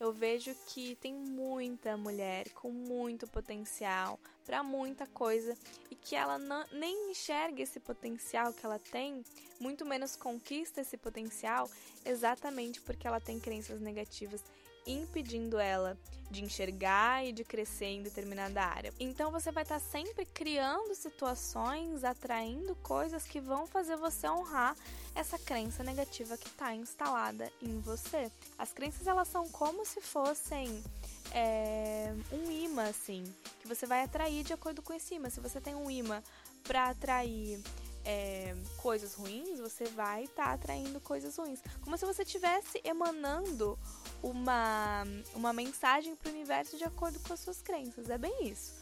eu vejo que tem muita mulher com muito potencial para muita coisa e que ela não, nem enxerga esse potencial que ela tem, muito menos conquista esse potencial, exatamente porque ela tem crenças negativas impedindo ela de enxergar e de crescer em determinada área. Então você vai estar sempre criando situações, atraindo coisas que vão fazer você honrar essa crença negativa que está instalada em você. As crenças elas são como se fossem é, um imã, assim, que você vai atrair de acordo com esse imã. Se você tem um imã para atrair é, coisas ruins, você vai estar tá atraindo coisas ruins. Como se você estivesse emanando uma, uma mensagem para o universo de acordo com as suas crenças. É bem isso.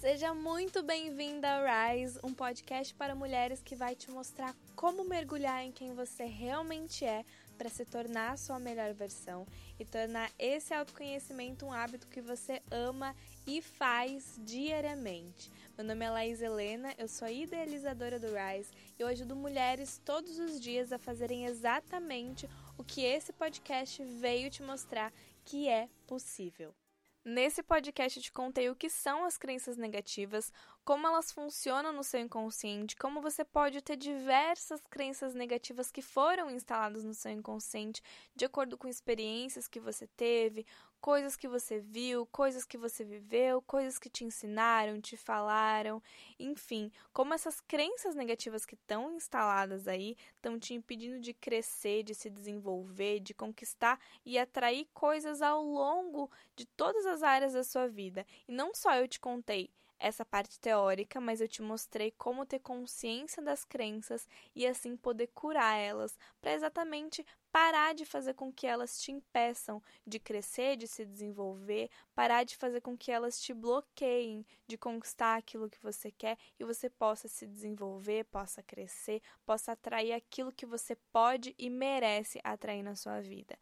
Seja muito bem-vinda ao Rise, um podcast para mulheres que vai te mostrar como mergulhar em quem você realmente é para se tornar a sua melhor versão e tornar esse autoconhecimento um hábito que você ama e faz diariamente. Meu nome é Laís Helena, eu sou idealizadora do Rise e eu ajudo mulheres todos os dias a fazerem exatamente o que esse podcast veio te mostrar que é possível. Nesse podcast te contei o que são as crenças negativas, como elas funcionam no seu inconsciente, como você pode ter diversas crenças negativas que foram instaladas no seu inconsciente de acordo com experiências que você teve, coisas que você viu, coisas que você viveu, coisas que te ensinaram, te falaram, enfim, como essas crenças negativas que estão instaladas aí estão te impedindo de crescer, de se desenvolver, de conquistar e atrair coisas ao longo de todas as áreas da sua vida. E não só eu te contei essa parte teórica, mas eu te mostrei como ter consciência das crenças e assim poder curar elas, para exatamente parar de fazer com que elas te impeçam de crescer, de se desenvolver, parar de fazer com que elas te bloqueiem de conquistar aquilo que você quer e você possa se desenvolver, possa crescer, possa atrair aquilo que você pode e merece atrair na sua vida.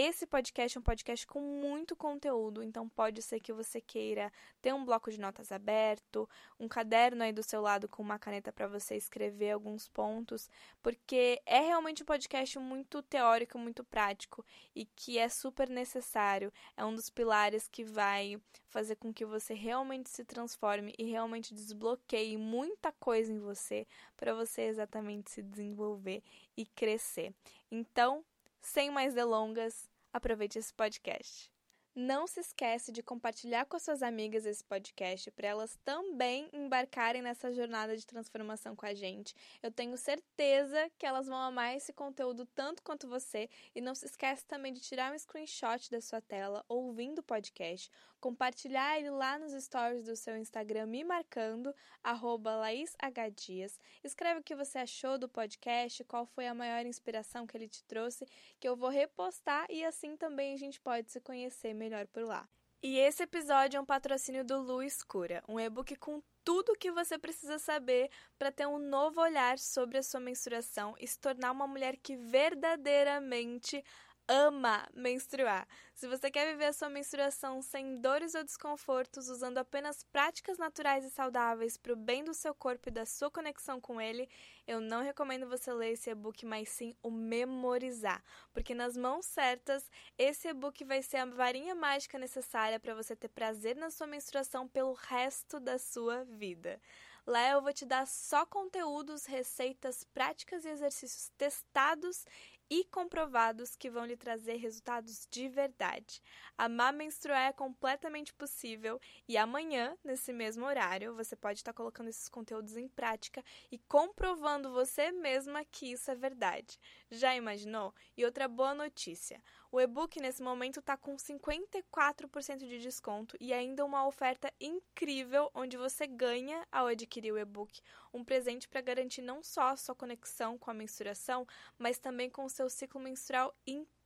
Esse podcast é um podcast com muito conteúdo, então pode ser que você queira ter um bloco de notas aberto, um caderno aí do seu lado com uma caneta para você escrever alguns pontos, porque é realmente um podcast muito teórico, muito prático e que é super necessário. É um dos pilares que vai fazer com que você realmente se transforme e realmente desbloqueie muita coisa em você para você exatamente se desenvolver e crescer. Então, sem mais delongas, aproveite esse podcast. Não se esquece de compartilhar com suas amigas esse podcast para elas também embarcarem nessa jornada de transformação com a gente. Eu tenho certeza que elas vão amar esse conteúdo tanto quanto você e não se esquece também de tirar um screenshot da sua tela ouvindo o podcast, compartilhar ele lá nos stories do seu Instagram me marcando @laishdias. Escreve o que você achou do podcast, qual foi a maior inspiração que ele te trouxe, que eu vou repostar e assim também a gente pode se conhecer melhor melhor por lá. E esse episódio é um patrocínio do Lu Escura, um e-book com tudo o que você precisa saber para ter um novo olhar sobre a sua menstruação e se tornar uma mulher que verdadeiramente ama menstruar. Se você quer viver a sua menstruação sem dores ou desconfortos, usando apenas práticas naturais e saudáveis para o bem do seu corpo e da sua conexão com ele, eu não recomendo você ler esse e-book, mas sim o memorizar, porque nas mãos certas, esse e-book vai ser a varinha mágica necessária para você ter prazer na sua menstruação pelo resto da sua vida. Lá eu vou te dar só conteúdos, receitas, práticas e exercícios testados e comprovados que vão lhe trazer resultados de verdade. Amar menstruar é completamente possível e amanhã, nesse mesmo horário, você pode estar colocando esses conteúdos em prática e comprovando você mesma que isso é verdade. Já imaginou? E outra boa notícia: o e-book nesse momento está com 54% de desconto e ainda uma oferta incrível onde você ganha ao adquirir o e-book um presente para garantir não só a sua conexão com a menstruação, mas também com o seu ciclo menstrual inteiro.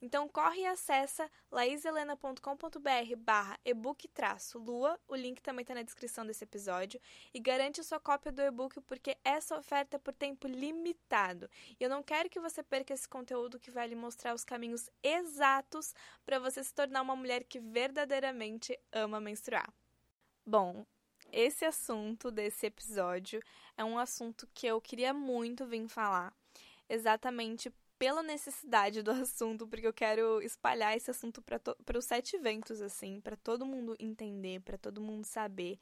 Então corre e acessa laiselena.com.br barra ebook-lua, o link também está na descrição desse episódio, e garante a sua cópia do e-book porque essa oferta é por tempo limitado. E eu não quero que você perca esse conteúdo que vai lhe mostrar os caminhos exatos para você se tornar uma mulher que verdadeiramente ama menstruar. Bom, esse assunto desse episódio é um assunto que eu queria muito vir falar, exatamente pela necessidade do assunto, porque eu quero espalhar esse assunto para os sete ventos, assim, para todo mundo entender, para todo mundo saber.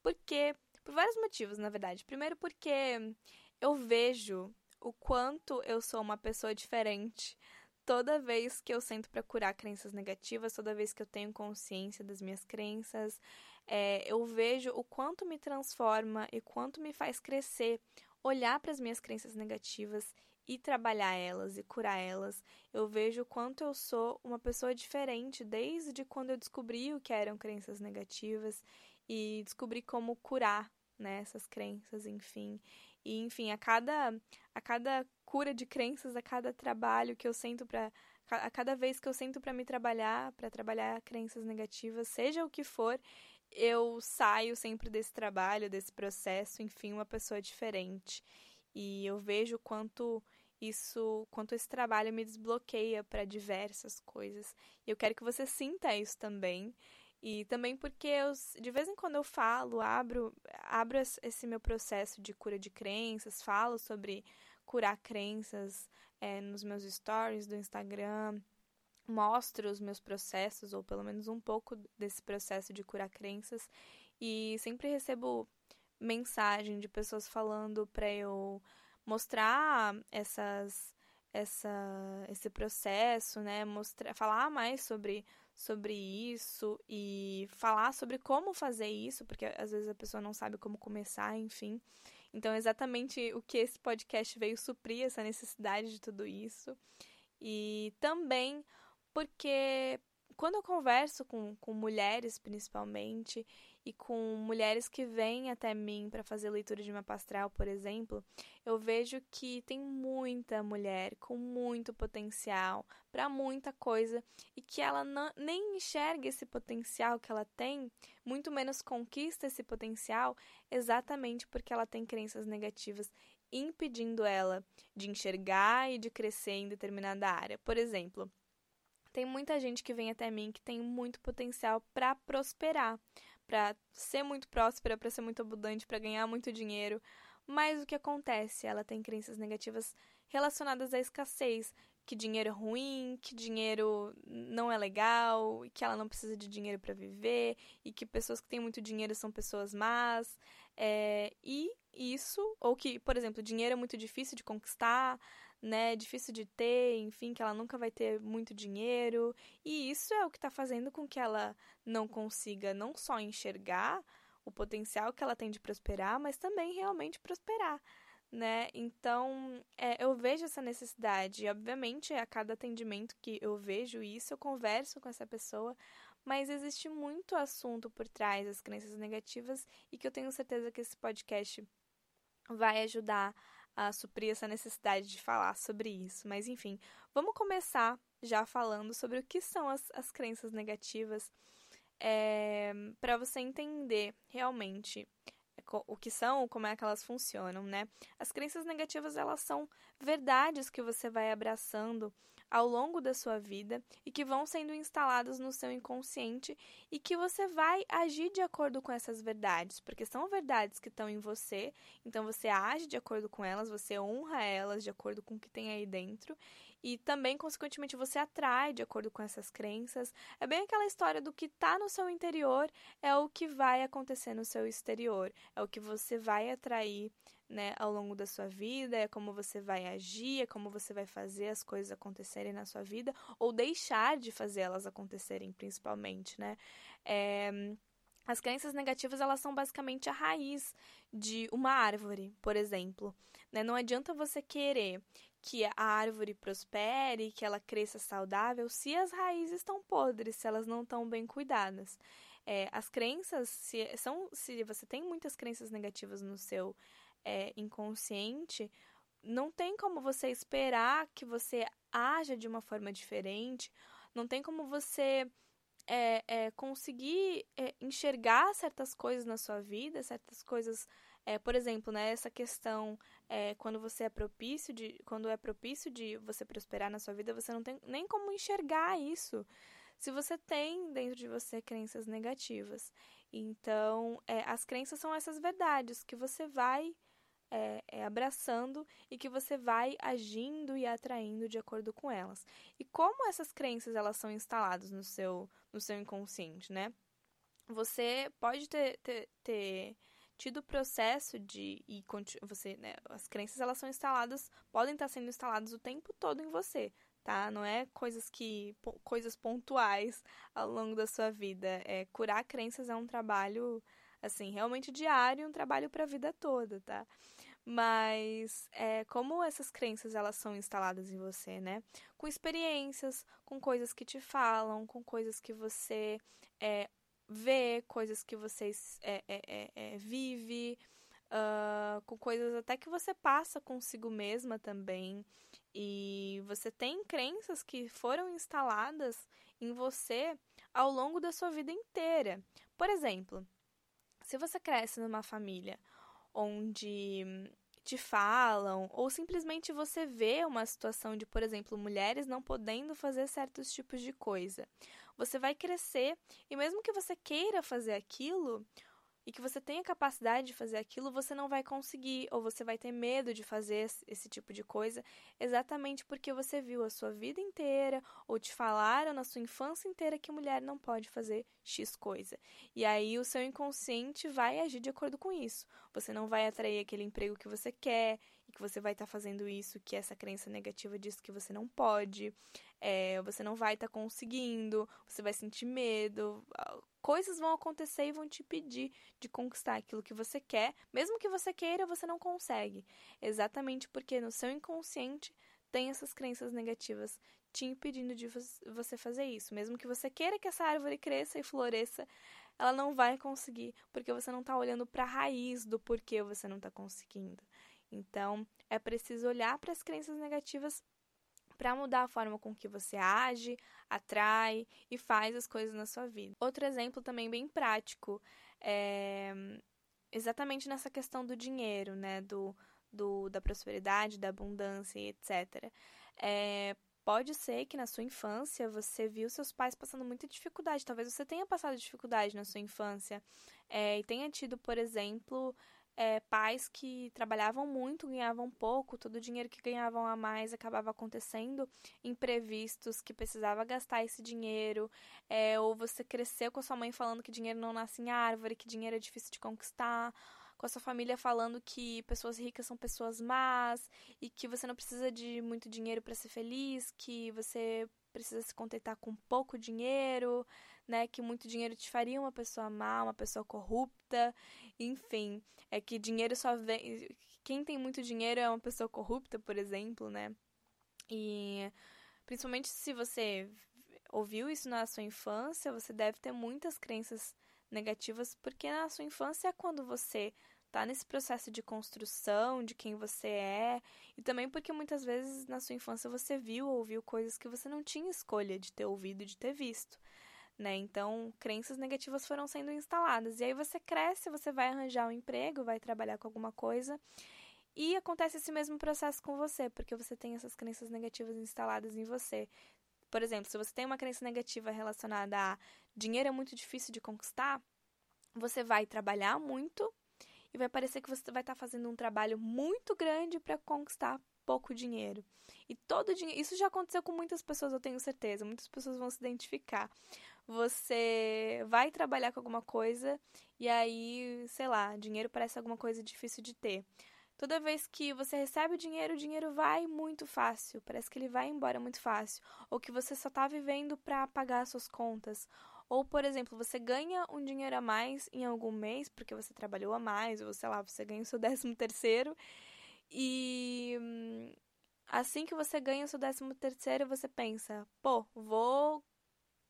Porque, por vários motivos, na verdade. Primeiro, porque eu vejo o quanto eu sou uma pessoa diferente toda vez que eu sento para curar crenças negativas, toda vez que eu tenho consciência das minhas crenças, é, eu vejo o quanto me transforma e quanto me faz crescer olhar para as minhas crenças negativas e trabalhar elas e curar elas. Eu vejo o quanto eu sou uma pessoa diferente desde quando eu descobri o que eram crenças negativas e descobri como curar né, essas crenças, enfim. E enfim, a cada a cada cura de crenças, a cada trabalho que eu sento para a cada vez que eu sento para me trabalhar, para trabalhar crenças negativas, seja o que for, eu saio sempre desse trabalho, desse processo, enfim, uma pessoa diferente. E eu vejo quanto isso, quanto esse trabalho me desbloqueia para diversas coisas. E eu quero que você sinta isso também. E também porque eu, de vez em quando eu falo, abro, abro esse meu processo de cura de crenças, falo sobre curar crenças é, nos meus stories do Instagram, mostro os meus processos, ou pelo menos um pouco desse processo de curar crenças, e sempre recebo mensagem de pessoas falando para eu mostrar essas essa esse processo, né, mostrar, falar mais sobre sobre isso e falar sobre como fazer isso, porque às vezes a pessoa não sabe como começar, enfim. Então, exatamente o que esse podcast veio suprir essa necessidade de tudo isso. E também porque quando eu converso com, com mulheres, principalmente, e com mulheres que vêm até mim para fazer leitura de mapa astral, por exemplo, eu vejo que tem muita mulher com muito potencial para muita coisa e que ela não, nem enxerga esse potencial que ela tem, muito menos conquista esse potencial, exatamente porque ela tem crenças negativas impedindo ela de enxergar e de crescer em determinada área. Por exemplo, tem muita gente que vem até mim que tem muito potencial para prosperar, para ser muito próspera, para ser muito abundante, para ganhar muito dinheiro. Mas o que acontece? Ela tem crenças negativas relacionadas à escassez, que dinheiro é ruim, que dinheiro não é legal, que ela não precisa de dinheiro para viver, e que pessoas que têm muito dinheiro são pessoas más. É, e isso, ou que, por exemplo, dinheiro é muito difícil de conquistar, né, difícil de ter, enfim, que ela nunca vai ter muito dinheiro. E isso é o que está fazendo com que ela não consiga não só enxergar o potencial que ela tem de prosperar, mas também realmente prosperar. Né? Então, é, eu vejo essa necessidade. E, obviamente, a cada atendimento que eu vejo isso, eu converso com essa pessoa, mas existe muito assunto por trás das crenças negativas e que eu tenho certeza que esse podcast vai ajudar a suprir essa necessidade de falar sobre isso. Mas enfim, vamos começar já falando sobre o que são as, as crenças negativas, é, para você entender realmente o que são, como é que elas funcionam, né? As crenças negativas, elas são verdades que você vai abraçando ao longo da sua vida e que vão sendo instaladas no seu inconsciente e que você vai agir de acordo com essas verdades, porque são verdades que estão em você, então você age de acordo com elas, você honra elas de acordo com o que tem aí dentro e também, consequentemente, você atrai de acordo com essas crenças. É bem aquela história do que está no seu interior é o que vai acontecer no seu exterior, é o que você vai atrair né, ao longo da sua vida, é como você vai agir, é como você vai fazer as coisas acontecerem na sua vida, ou deixar de fazer elas acontecerem, principalmente, né? É, as crenças negativas, elas são basicamente a raiz de uma árvore, por exemplo. Né? Não adianta você querer que a árvore prospere, que ela cresça saudável, se as raízes estão podres, se elas não estão bem cuidadas. É, as crenças, se, são, se você tem muitas crenças negativas no seu é, inconsciente, não tem como você esperar que você haja de uma forma diferente, não tem como você é, é, conseguir é, enxergar certas coisas na sua vida, certas coisas, é, por exemplo, né, essa questão é, quando você é propício de, quando é propício de você prosperar na sua vida, você não tem nem como enxergar isso. Se você tem dentro de você crenças negativas, então as crenças são essas verdades que você vai é, é, abraçando e que você vai agindo e atraindo de acordo com elas. E como essas crenças elas são instaladas no seu, no seu inconsciente, né? Você pode ter, ter, ter tido o processo de e você, né, as crenças elas são instaladas, podem estar sendo instaladas o tempo todo em você, tá? Não é coisas que coisas pontuais ao longo da sua vida. É curar crenças é um trabalho assim, realmente diário, um trabalho para a vida toda, tá? Mas é, como essas crenças elas são instaladas em você, né? Com experiências, com coisas que te falam, com coisas que você é, vê, coisas que você é, é, é, é vive, uh, com coisas até que você passa consigo mesma também. E você tem crenças que foram instaladas em você ao longo da sua vida inteira. Por exemplo, se você cresce numa família onde te falam, ou simplesmente você vê uma situação de, por exemplo, mulheres não podendo fazer certos tipos de coisa. Você vai crescer e mesmo que você queira fazer aquilo, e que você tenha capacidade de fazer aquilo, você não vai conseguir, ou você vai ter medo de fazer esse tipo de coisa, exatamente porque você viu a sua vida inteira, ou te falaram na sua infância inteira que mulher não pode fazer X coisa. E aí o seu inconsciente vai agir de acordo com isso. Você não vai atrair aquele emprego que você quer, que você vai estar tá fazendo isso, que essa crença negativa diz que você não pode, é, você não vai estar tá conseguindo, você vai sentir medo coisas vão acontecer e vão te pedir de conquistar aquilo que você quer, mesmo que você queira, você não consegue. Exatamente porque no seu inconsciente tem essas crenças negativas te impedindo de você fazer isso. Mesmo que você queira que essa árvore cresça e floresça, ela não vai conseguir, porque você não está olhando para a raiz do porquê você não está conseguindo. Então, é preciso olhar para as crenças negativas para mudar a forma com que você age, atrai e faz as coisas na sua vida. Outro exemplo também bem prático é exatamente nessa questão do dinheiro, né, do, do da prosperidade, da abundância, etc. É, pode ser que na sua infância você viu seus pais passando muita dificuldade. Talvez você tenha passado dificuldade na sua infância é, e tenha tido, por exemplo, é, pais que trabalhavam muito, ganhavam pouco, todo o dinheiro que ganhavam a mais acabava acontecendo imprevistos, que precisava gastar esse dinheiro, é, ou você cresceu com a sua mãe falando que dinheiro não nasce em árvore, que dinheiro é difícil de conquistar, com a sua família falando que pessoas ricas são pessoas más e que você não precisa de muito dinheiro para ser feliz, que você precisa se contentar com pouco dinheiro, né? Que muito dinheiro te faria uma pessoa má, uma pessoa corrupta, enfim, é que dinheiro só vem. Quem tem muito dinheiro é uma pessoa corrupta, por exemplo, né? E principalmente se você ouviu isso na sua infância, você deve ter muitas crenças negativas, porque na sua infância é quando você tá nesse processo de construção de quem você é, e também porque muitas vezes na sua infância você viu ou ouviu coisas que você não tinha escolha de ter ouvido, de ter visto né? Então, crenças negativas foram sendo instaladas. E aí você cresce, você vai arranjar um emprego, vai trabalhar com alguma coisa. E acontece esse mesmo processo com você, porque você tem essas crenças negativas instaladas em você. Por exemplo, se você tem uma crença negativa relacionada a dinheiro é muito difícil de conquistar, você vai trabalhar muito e vai parecer que você vai estar fazendo um trabalho muito grande para conquistar pouco dinheiro. E todo dinheiro, isso já aconteceu com muitas pessoas, eu tenho certeza, muitas pessoas vão se identificar você vai trabalhar com alguma coisa e aí, sei lá, dinheiro parece alguma coisa difícil de ter. Toda vez que você recebe o dinheiro, o dinheiro vai muito fácil, parece que ele vai embora muito fácil, ou que você só está vivendo para pagar suas contas. Ou, por exemplo, você ganha um dinheiro a mais em algum mês porque você trabalhou a mais, ou sei lá, você ganha o seu décimo terceiro e hum, assim que você ganha o seu décimo terceiro, você pensa, pô, vou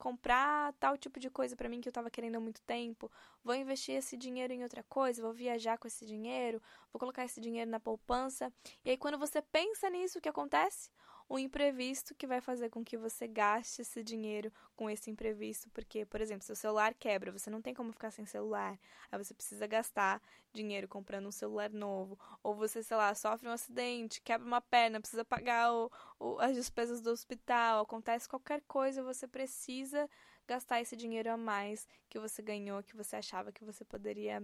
comprar tal tipo de coisa para mim que eu estava querendo há muito tempo, vou investir esse dinheiro em outra coisa, vou viajar com esse dinheiro, vou colocar esse dinheiro na poupança. E aí quando você pensa nisso, o que acontece? Um imprevisto que vai fazer com que você gaste esse dinheiro com esse imprevisto, porque, por exemplo, seu celular quebra, você não tem como ficar sem celular, aí você precisa gastar dinheiro comprando um celular novo, ou você, sei lá, sofre um acidente, quebra uma perna, precisa pagar o, o, as despesas do hospital, acontece qualquer coisa, você precisa gastar esse dinheiro a mais que você ganhou, que você achava que você poderia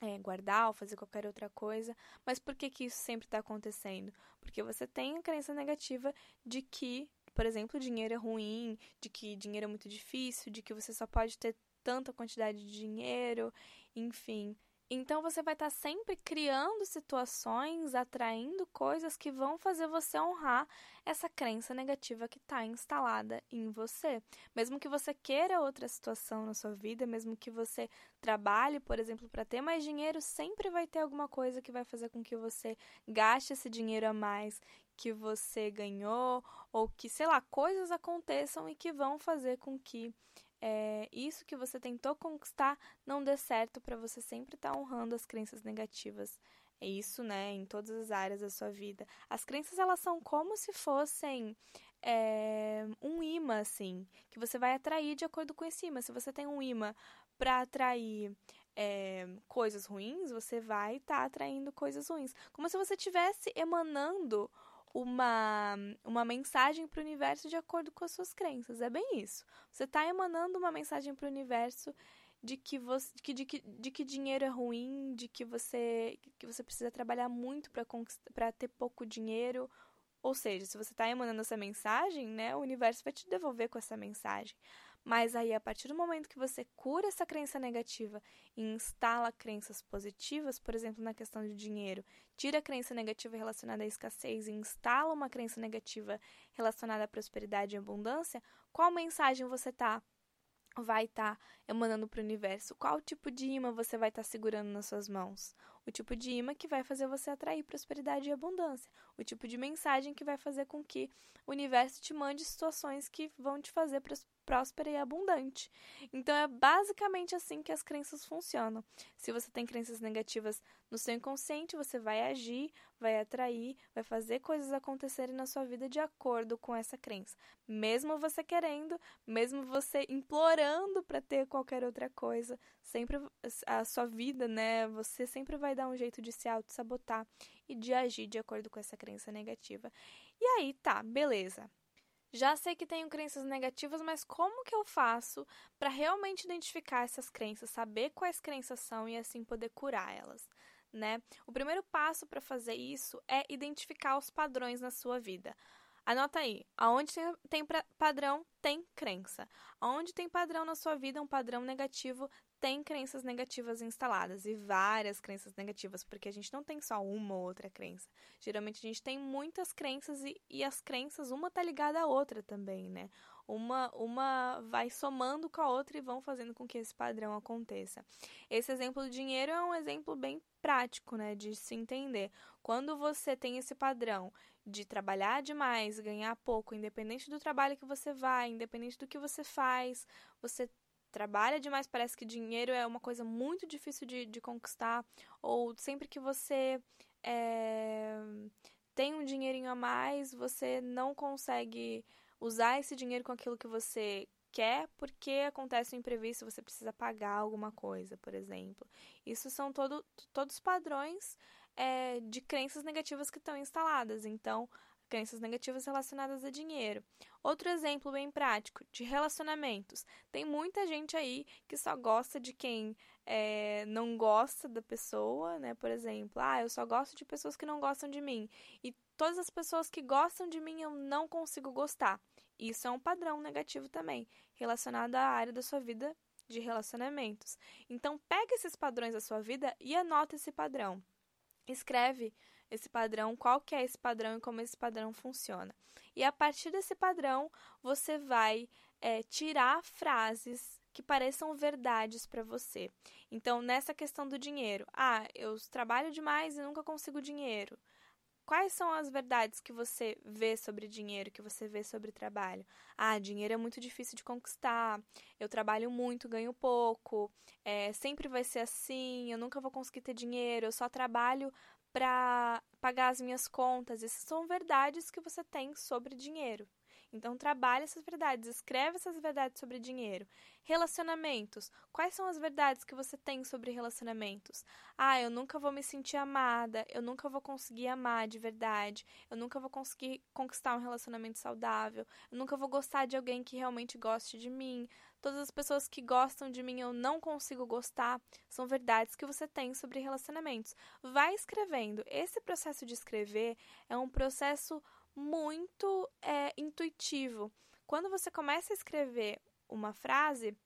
é, guardar ou fazer qualquer outra coisa. Mas por que, que isso sempre está acontecendo? Porque você tem a crença negativa de que, por exemplo, dinheiro é ruim, de que dinheiro é muito difícil, de que você só pode ter tanta quantidade de dinheiro, enfim. Então você vai estar tá sempre criando situações, atraindo coisas que vão fazer você honrar essa crença negativa que está instalada em você. Mesmo que você queira outra situação na sua vida, mesmo que você trabalhe, por exemplo, para ter mais dinheiro, sempre vai ter alguma coisa que vai fazer com que você gaste esse dinheiro a mais que você ganhou, ou que, sei lá, coisas aconteçam e que vão fazer com que é, isso que você tentou conquistar não dê certo para você sempre estar tá honrando as crenças negativas. É isso, né, em todas as áreas da sua vida. As crenças, elas são como se fossem é, um imã, assim, que você vai atrair de acordo com esse imã. Se você tem um imã para atrair é, coisas ruins, você vai estar tá atraindo coisas ruins. Como se você estivesse emanando uma, uma mensagem para o universo de acordo com as suas crenças. É bem isso. Você está emanando uma mensagem para o universo de que você de que, de que, de que dinheiro é ruim, de que você que você precisa trabalhar muito para ter pouco dinheiro. Ou seja, se você está emanando essa mensagem, né, o universo vai te devolver com essa mensagem. Mas aí, a partir do momento que você cura essa crença negativa e instala crenças positivas, por exemplo, na questão de dinheiro, tira a crença negativa relacionada à escassez e instala uma crença negativa relacionada à prosperidade e abundância, qual mensagem você está vai estar tá emanando para o universo? Qual tipo de imã você vai estar tá segurando nas suas mãos? O tipo de imã que vai fazer você atrair prosperidade e abundância. O tipo de mensagem que vai fazer com que o universo te mande situações que vão te fazer próspera e abundante. Então é basicamente assim que as crenças funcionam. Se você tem crenças negativas no seu inconsciente, você vai agir, vai atrair, vai fazer coisas acontecerem na sua vida de acordo com essa crença. Mesmo você querendo, mesmo você implorando para ter qualquer outra coisa, sempre a sua vida, né, você sempre vai dar um jeito de se auto-sabotar e de agir de acordo com essa crença negativa. E aí, tá, beleza. Já sei que tenho crenças negativas, mas como que eu faço para realmente identificar essas crenças, saber quais crenças são e assim poder curar elas? Né? O primeiro passo para fazer isso é identificar os padrões na sua vida. Anota aí, aonde tem padrão, tem crença. Aonde tem padrão na sua vida, um padrão negativo, tem crenças negativas instaladas e várias crenças negativas, porque a gente não tem só uma ou outra crença. Geralmente a gente tem muitas crenças e, e as crenças, uma tá ligada à outra também, né? Uma, uma vai somando com a outra e vão fazendo com que esse padrão aconteça. Esse exemplo do dinheiro é um exemplo bem prático, né, de se entender. Quando você tem esse padrão de trabalhar demais, ganhar pouco, independente do trabalho que você vai, independente do que você faz, você trabalha demais, parece que dinheiro é uma coisa muito difícil de, de conquistar, ou sempre que você é, tem um dinheirinho a mais, você não consegue usar esse dinheiro com aquilo que você quer porque acontece um imprevisto, você precisa pagar alguma coisa, por exemplo. Isso são todo, todos padrões é, de crenças negativas que estão instaladas. Então, crenças negativas relacionadas a dinheiro. Outro exemplo bem prático de relacionamentos. Tem muita gente aí que só gosta de quem é, não gosta da pessoa, né? Por exemplo, ah, eu só gosto de pessoas que não gostam de mim. E todas as pessoas que gostam de mim eu não consigo gostar. Isso é um padrão negativo também, relacionado à área da sua vida de relacionamentos. Então, pega esses padrões da sua vida e anota esse padrão. Escreve esse padrão, qual que é esse padrão e como esse padrão funciona. E a partir desse padrão, você vai é, tirar frases que pareçam verdades para você. Então, nessa questão do dinheiro, ah, eu trabalho demais e nunca consigo dinheiro. Quais são as verdades que você vê sobre dinheiro, que você vê sobre trabalho? Ah, dinheiro é muito difícil de conquistar, eu trabalho muito, ganho pouco, é, sempre vai ser assim, eu nunca vou conseguir ter dinheiro, eu só trabalho para pagar as minhas contas. Essas são verdades que você tem sobre dinheiro. Então, trabalhe essas verdades, escreve essas verdades sobre dinheiro. Relacionamentos. Quais são as verdades que você tem sobre relacionamentos? Ah, eu nunca vou me sentir amada, eu nunca vou conseguir amar de verdade, eu nunca vou conseguir conquistar um relacionamento saudável, eu nunca vou gostar de alguém que realmente goste de mim. Todas as pessoas que gostam de mim eu não consigo gostar. São verdades que você tem sobre relacionamentos. Vai escrevendo. Esse processo de escrever é um processo muito é, intuitivo. Quando você começa a escrever uma frase,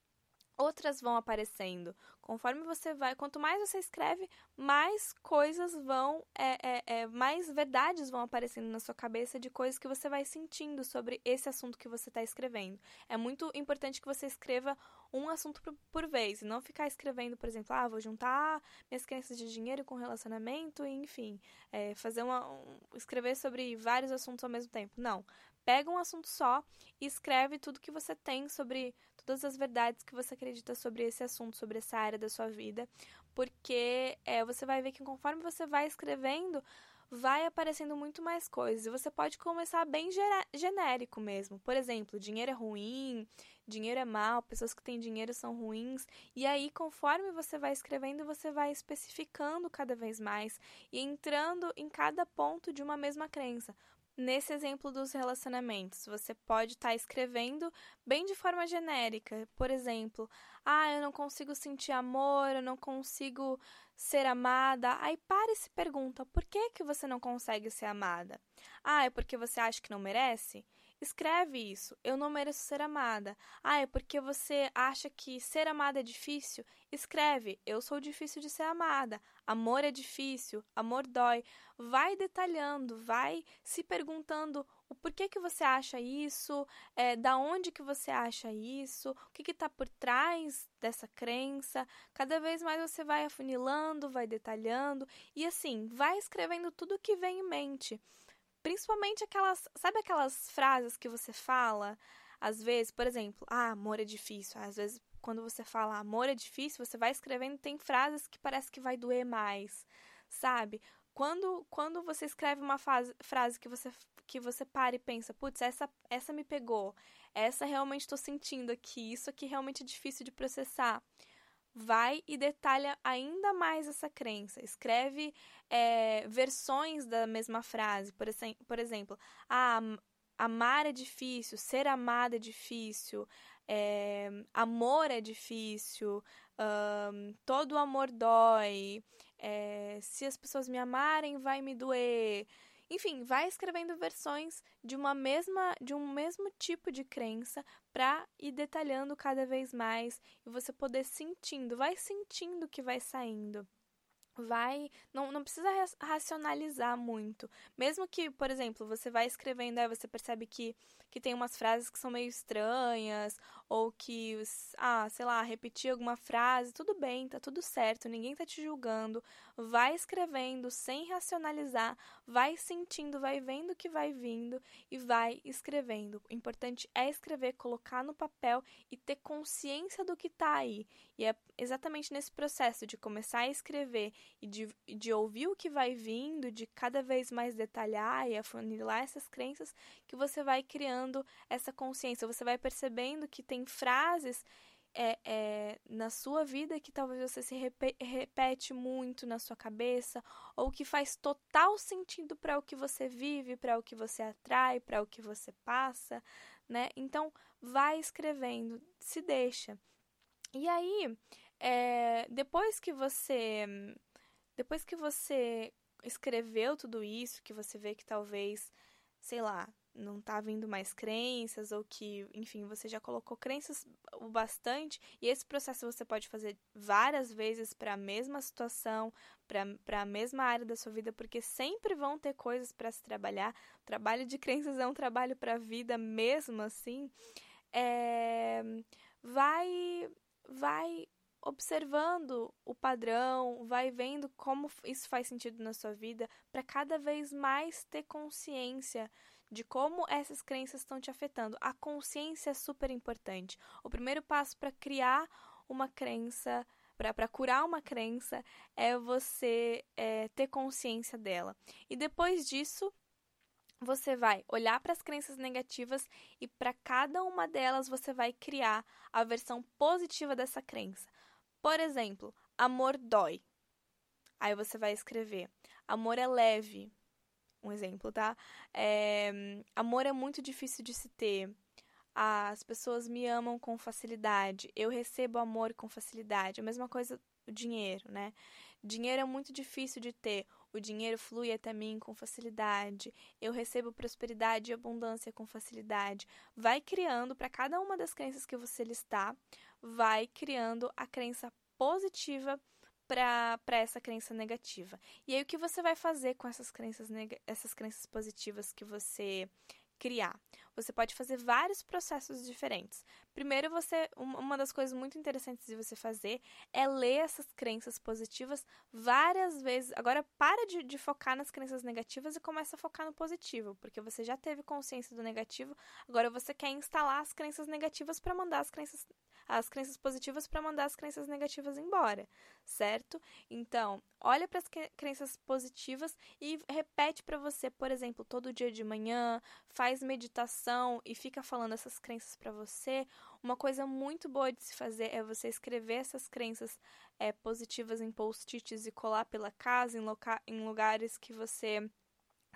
outras vão aparecendo. Conforme você vai, quanto mais você escreve, mais coisas vão, é, é, é, mais verdades vão aparecendo na sua cabeça de coisas que você vai sentindo sobre esse assunto que você está escrevendo. É muito importante que você escreva um assunto por, por, vez e não ficar escrevendo, por exemplo, ah, vou juntar minhas crenças de dinheiro com relacionamento, e, enfim, é, fazer uma, um, escrever sobre vários assuntos ao mesmo tempo. Não, pega um assunto só e escreve tudo que você tem sobre todas as verdades que você acredita sobre esse assunto, sobre essa área da sua vida, porque é, você vai ver que conforme você vai escrevendo, vai aparecendo muito mais coisas. E você pode começar bem genérico mesmo. Por exemplo, dinheiro é ruim, dinheiro é mal, pessoas que têm dinheiro são ruins. E aí, conforme você vai escrevendo, você vai especificando cada vez mais e entrando em cada ponto de uma mesma crença. Nesse exemplo dos relacionamentos, você pode estar tá escrevendo bem de forma genérica. Por exemplo, ah, eu não consigo sentir amor, eu não consigo ser amada. Aí para e se pergunta, por que que você não consegue ser amada? Ah, é porque você acha que não merece? Escreve isso. Eu não mereço ser amada. Ah, é porque você acha que ser amada é difícil? Escreve. Eu sou difícil de ser amada. Amor é difícil. Amor dói. Vai detalhando, vai se perguntando o porquê que você acha isso, é, da onde que você acha isso, o que está por trás dessa crença. Cada vez mais você vai afunilando, vai detalhando e assim, vai escrevendo tudo o que vem em mente. Principalmente aquelas. Sabe aquelas frases que você fala? Às vezes, por exemplo, ah, amor é difícil. Às vezes, quando você fala amor é difícil, você vai escrevendo, tem frases que parece que vai doer mais, sabe? Quando, quando você escreve uma fase, frase que você, que você para e pensa, putz, essa, essa me pegou, essa realmente estou sentindo aqui, isso aqui realmente é difícil de processar vai e detalha ainda mais essa crença. Escreve é, versões da mesma frase. Por, por exemplo, ah, amar é difícil, ser amada é difícil, é, amor é difícil, um, todo amor dói, é, se as pessoas me amarem, vai me doer. Enfim, vai escrevendo versões de uma mesma de um mesmo tipo de crença para ir detalhando cada vez mais e você poder sentindo, vai sentindo que vai saindo. Vai não, não precisa racionalizar muito. Mesmo que por exemplo você vai escrevendo aí você percebe que que tem umas frases que são meio estranhas ou que ah sei lá repetir alguma frase tudo bem tá tudo certo ninguém tá te julgando. Vai escrevendo sem racionalizar vai sentindo vai vendo o que vai vindo e vai escrevendo. O importante é escrever colocar no papel e ter consciência do que tá aí. E é exatamente nesse processo de começar a escrever e de, de ouvir o que vai vindo, de cada vez mais detalhar e afunilar essas crenças, que você vai criando essa consciência. Você vai percebendo que tem frases é, é, na sua vida que talvez você se repete muito na sua cabeça, ou que faz total sentido para o que você vive, para o que você atrai, para o que você passa, né? Então, vai escrevendo, se deixa. E aí, é, depois que você depois que você escreveu tudo isso, que você vê que talvez, sei lá, não tá vindo mais crenças ou que, enfim, você já colocou crenças o bastante e esse processo você pode fazer várias vezes para a mesma situação, para a mesma área da sua vida, porque sempre vão ter coisas para se trabalhar. O trabalho de crenças é um trabalho para a vida mesmo assim. É, vai vai observando o padrão, vai vendo como isso faz sentido na sua vida, para cada vez mais ter consciência de como essas crenças estão te afetando. A consciência é super importante. O primeiro passo para criar uma crença, para curar uma crença, é você é, ter consciência dela. E depois disso, você vai olhar para as crenças negativas e para cada uma delas você vai criar a versão positiva dessa crença. Por exemplo, amor dói. Aí você vai escrever: amor é leve. Um exemplo, tá? É, amor é muito difícil de se ter. As pessoas me amam com facilidade. Eu recebo amor com facilidade. A mesma coisa o dinheiro, né? Dinheiro é muito difícil de ter. O dinheiro flui até mim com facilidade. Eu recebo prosperidade e abundância com facilidade. Vai criando para cada uma das crenças que você listar, vai criando a crença positiva para essa crença negativa. E aí o que você vai fazer com essas crenças essas crenças positivas que você criar? Você pode fazer vários processos diferentes. Primeiro, você uma das coisas muito interessantes de você fazer é ler essas crenças positivas várias vezes. Agora, para de, de focar nas crenças negativas e começa a focar no positivo, porque você já teve consciência do negativo. Agora, você quer instalar as crenças negativas para mandar as crenças as crenças positivas para mandar as crenças negativas embora, certo? Então, olha para as crenças positivas e repete para você, por exemplo, todo dia de manhã, faz meditação e fica falando essas crenças para você. Uma coisa muito boa de se fazer é você escrever essas crenças é, positivas em post-its e colar pela casa, em, em lugares que você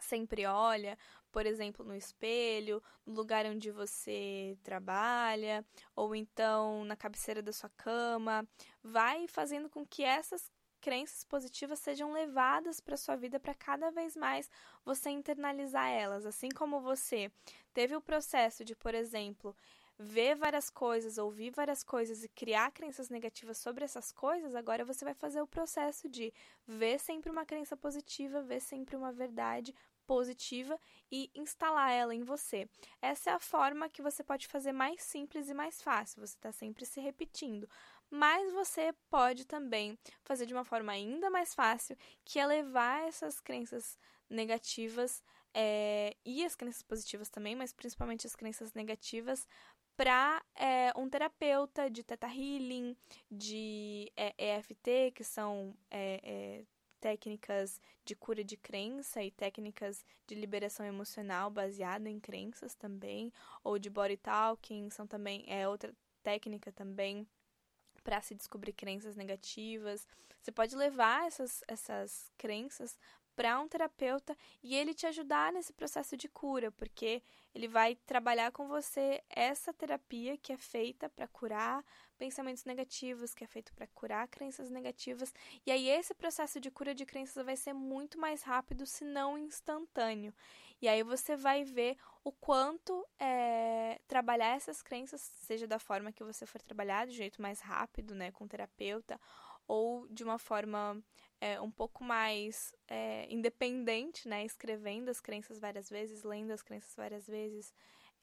sempre olha, por exemplo, no espelho, no lugar onde você trabalha, ou então na cabeceira da sua cama. Vai fazendo com que essas crenças positivas sejam levadas para sua vida para cada vez mais você internalizar elas, assim como você teve o processo de, por exemplo, ver várias coisas, ouvir várias coisas e criar crenças negativas sobre essas coisas, agora você vai fazer o processo de ver sempre uma crença positiva, ver sempre uma verdade positiva e instalar ela em você. Essa é a forma que você pode fazer mais simples e mais fácil, você está sempre se repetindo. Mas você pode também fazer de uma forma ainda mais fácil, que é levar essas crenças negativas é, e as crenças positivas também, mas principalmente as crenças negativas, para é, um terapeuta de Theta Healing, de é, EFT, que são é, técnicas de cura de crença e técnicas de liberação emocional baseada em crenças também, ou de body talking, são também é outra técnica também para se descobrir crenças negativas. Você pode levar essas, essas crenças para um terapeuta e ele te ajudar nesse processo de cura, porque ele vai trabalhar com você essa terapia que é feita para curar pensamentos negativos, que é feito para curar crenças negativas. E aí esse processo de cura de crenças vai ser muito mais rápido, se não instantâneo. E aí você vai ver o quanto é, trabalhar essas crenças, seja da forma que você for trabalhar, de jeito mais rápido, né, com terapeuta, ou de uma forma é, um pouco mais é, independente, né? Escrevendo as crenças várias vezes, lendo as crenças várias vezes,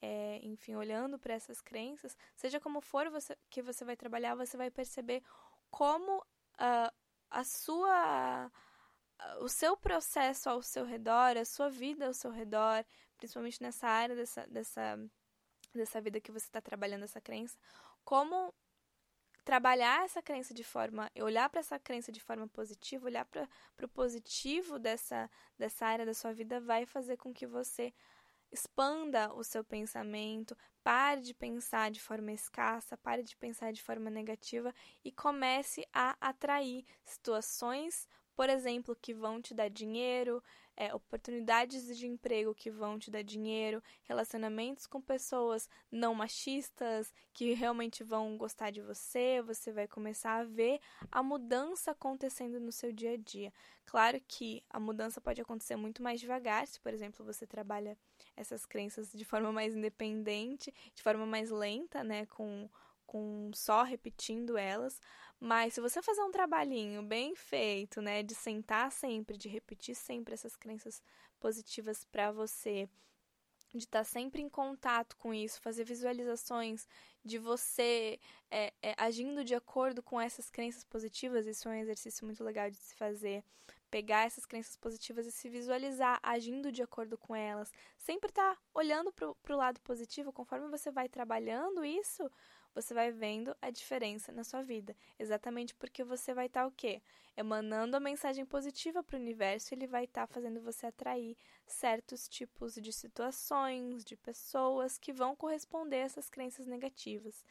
é, enfim, olhando para essas crenças, seja como for você, que você vai trabalhar, você vai perceber como uh, a sua o seu processo ao seu redor, a sua vida ao seu redor, principalmente nessa área dessa, dessa, dessa vida que você está trabalhando essa crença, como trabalhar essa crença de forma, olhar para essa crença de forma positiva, olhar para o positivo dessa, dessa área da sua vida vai fazer com que você expanda o seu pensamento, pare de pensar de forma escassa, pare de pensar de forma negativa e comece a atrair situações, por exemplo, que vão te dar dinheiro, é, oportunidades de emprego que vão te dar dinheiro, relacionamentos com pessoas não machistas que realmente vão gostar de você, você vai começar a ver a mudança acontecendo no seu dia a dia. Claro que a mudança pode acontecer muito mais devagar, se, por exemplo, você trabalha essas crenças de forma mais independente, de forma mais lenta, né, com com só repetindo elas, mas se você fazer um trabalhinho bem feito, né, de sentar sempre, de repetir sempre essas crenças positivas para você, de estar tá sempre em contato com isso, fazer visualizações de você é, é, agindo de acordo com essas crenças positivas, isso é um exercício muito legal de se fazer pegar essas crenças positivas e se visualizar agindo de acordo com elas. Sempre tá olhando pro, pro lado positivo, conforme você vai trabalhando isso, você vai vendo a diferença na sua vida. Exatamente porque você vai estar tá, o quê? Emanando a mensagem positiva para o universo, ele vai estar tá fazendo você atrair certos tipos de situações, de pessoas que vão corresponder a essas crenças negativas.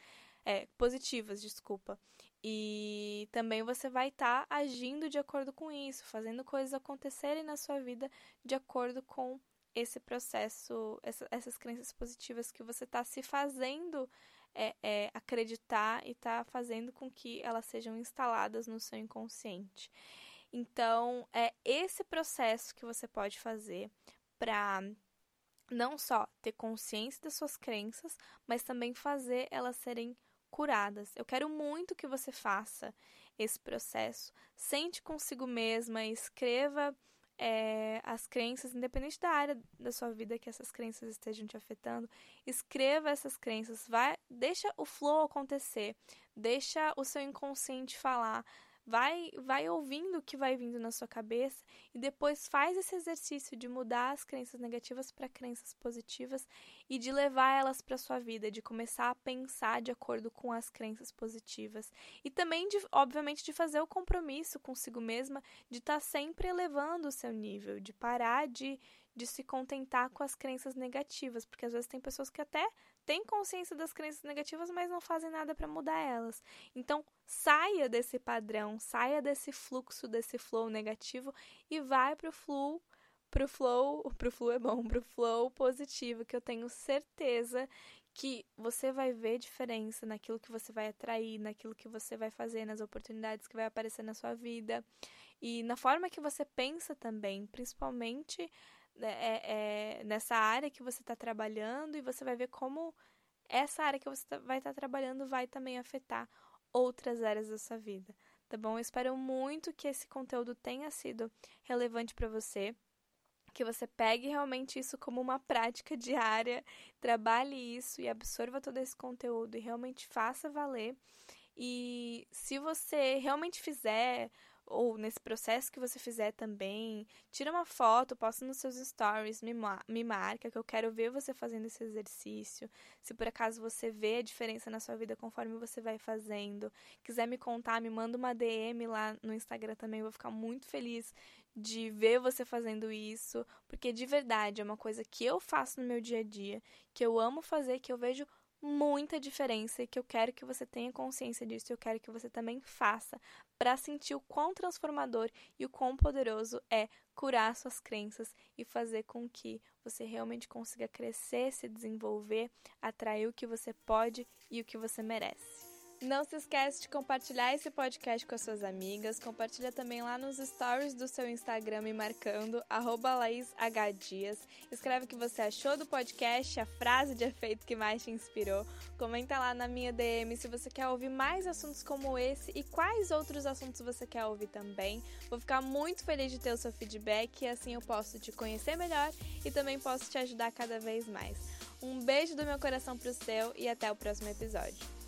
É, positivas, desculpa. E também você vai estar tá agindo de acordo com isso, fazendo coisas acontecerem na sua vida de acordo com esse processo, essa, essas crenças positivas que você está se fazendo é, é, acreditar e está fazendo com que elas sejam instaladas no seu inconsciente. Então, é esse processo que você pode fazer para não só ter consciência das suas crenças, mas também fazer elas serem curadas. Eu quero muito que você faça esse processo. Sente consigo mesma, escreva é, as crenças, independente da área da sua vida que essas crenças estejam te afetando, escreva essas crenças, vai, deixa o flow acontecer, deixa o seu inconsciente falar, vai, vai ouvindo o que vai vindo na sua cabeça e depois faz esse exercício de mudar as crenças negativas para crenças positivas e de levar elas para sua vida, de começar a pensar de acordo com as crenças positivas. E também de, obviamente, de fazer o compromisso consigo mesma de estar tá sempre elevando o seu nível, de parar de de se contentar com as crenças negativas, porque às vezes tem pessoas que até têm consciência das crenças negativas, mas não fazem nada para mudar elas. Então, saia desse padrão, saia desse fluxo, desse flow negativo e vai pro flow pro flow, pro flow é bom, pro flow positivo, que eu tenho certeza que você vai ver diferença naquilo que você vai atrair, naquilo que você vai fazer, nas oportunidades que vai aparecer na sua vida e na forma que você pensa também, principalmente é, é, nessa área que você está trabalhando e você vai ver como essa área que você tá, vai estar tá trabalhando vai também afetar outras áreas da sua vida, tá bom? Eu espero muito que esse conteúdo tenha sido relevante para você, que você pegue realmente isso como uma prática diária, trabalhe isso e absorva todo esse conteúdo e realmente faça valer. E se você realmente fizer ou nesse processo que você fizer também, tira uma foto, posta nos seus stories, me, me marca, que eu quero ver você fazendo esse exercício. Se por acaso você vê a diferença na sua vida conforme você vai fazendo, quiser me contar, me manda uma DM lá no Instagram também, eu vou ficar muito feliz de ver você fazendo isso, porque de verdade é uma coisa que eu faço no meu dia a dia, que eu amo fazer, que eu vejo muita diferença e que eu quero que você tenha consciência disso, eu quero que você também faça para sentir o quão transformador e o quão poderoso é curar suas crenças e fazer com que você realmente consiga crescer, se desenvolver, atrair o que você pode e o que você merece. Não se esquece de compartilhar esse podcast com as suas amigas. Compartilha também lá nos stories do seu Instagram me marcando, LaísHDias. Escreve o que você achou do podcast, a frase de efeito que mais te inspirou. Comenta lá na minha DM se você quer ouvir mais assuntos como esse e quais outros assuntos você quer ouvir também. Vou ficar muito feliz de ter o seu feedback e assim eu posso te conhecer melhor e também posso te ajudar cada vez mais. Um beijo do meu coração pro seu e até o próximo episódio.